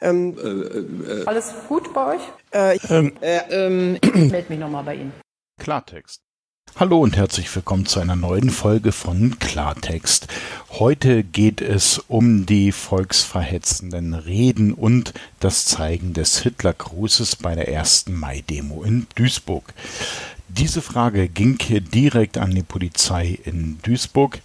Ähm, äh, Alles gut bei euch? Äh, ähm, äh, ähm, ich melde mich nochmal bei Ihnen. Klartext. Hallo und herzlich willkommen zu einer neuen Folge von Klartext. Heute geht es um die volksverhetzenden Reden und das Zeigen des Hitlergrußes bei der ersten Mai-Demo in Duisburg. Diese Frage ging direkt an die Polizei in Duisburg.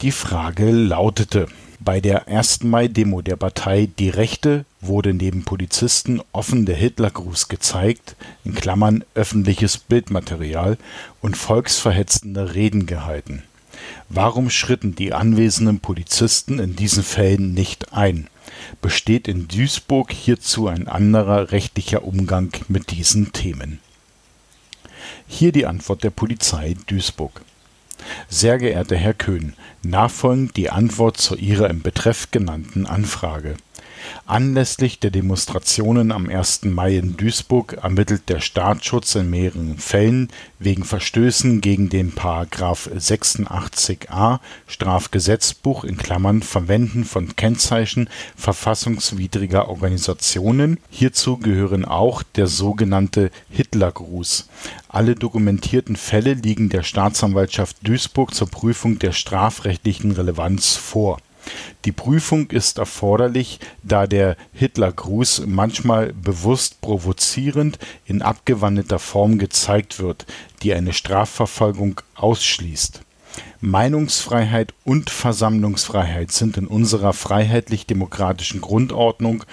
Die Frage lautete, bei der 1. Mai-Demo der Partei Die Rechte wurde neben Polizisten offen der Hitlergruß gezeigt in Klammern (öffentliches Bildmaterial) und volksverhetzende Reden gehalten. Warum schritten die anwesenden Polizisten in diesen Fällen nicht ein? Besteht in Duisburg hierzu ein anderer rechtlicher Umgang mit diesen Themen? Hier die Antwort der Polizei Duisburg sehr geehrter Herr Köhn, nachfolgend die Antwort zu Ihrer im Betreff genannten Anfrage Anlässlich der Demonstrationen am 1. Mai in Duisburg ermittelt der Staatsschutz in mehreren Fällen wegen Verstößen gegen den § 86a Strafgesetzbuch (Verwenden von Kennzeichen verfassungswidriger Organisationen). Hierzu gehören auch der sogenannte Hitlergruß. Alle dokumentierten Fälle liegen der Staatsanwaltschaft Duisburg zur Prüfung der strafrechtlichen Relevanz vor die Prüfung ist erforderlich, da der Hitlergruß manchmal bewusst provozierend in abgewandelter Form gezeigt wird, die eine Strafverfolgung ausschließt Meinungsfreiheit und Versammlungsfreiheit sind in unserer freiheitlich-demokratischen Grundordnung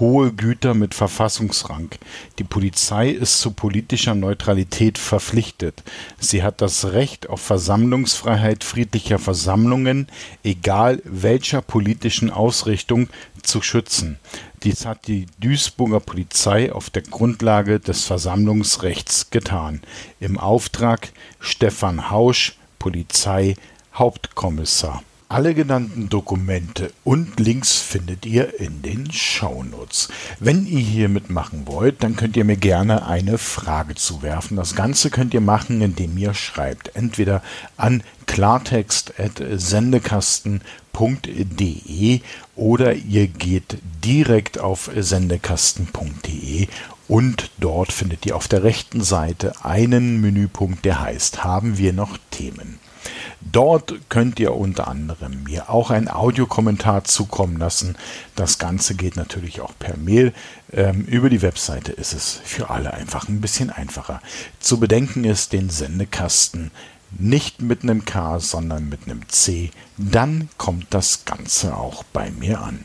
hohe Güter mit Verfassungsrang. Die Polizei ist zu politischer Neutralität verpflichtet. Sie hat das Recht auf Versammlungsfreiheit friedlicher Versammlungen, egal welcher politischen Ausrichtung, zu schützen. Dies hat die Duisburger Polizei auf der Grundlage des Versammlungsrechts getan. Im Auftrag Stefan Hausch Polizei Hauptkommissar. Alle genannten Dokumente und Links findet ihr in den Shownotes. Wenn ihr hier mitmachen wollt, dann könnt ihr mir gerne eine Frage zuwerfen. Das Ganze könnt ihr machen, indem ihr schreibt. Entweder an klartext.sendekasten.de oder ihr geht direkt auf sendekasten.de und dort findet ihr auf der rechten Seite einen Menüpunkt, der heißt Haben wir noch Themen? Dort könnt ihr unter anderem mir auch einen Audiokommentar zukommen lassen. Das Ganze geht natürlich auch per Mail. Ähm, über die Webseite ist es für alle einfach ein bisschen einfacher. Zu bedenken ist den Sendekasten nicht mit einem K, sondern mit einem C. Dann kommt das Ganze auch bei mir an.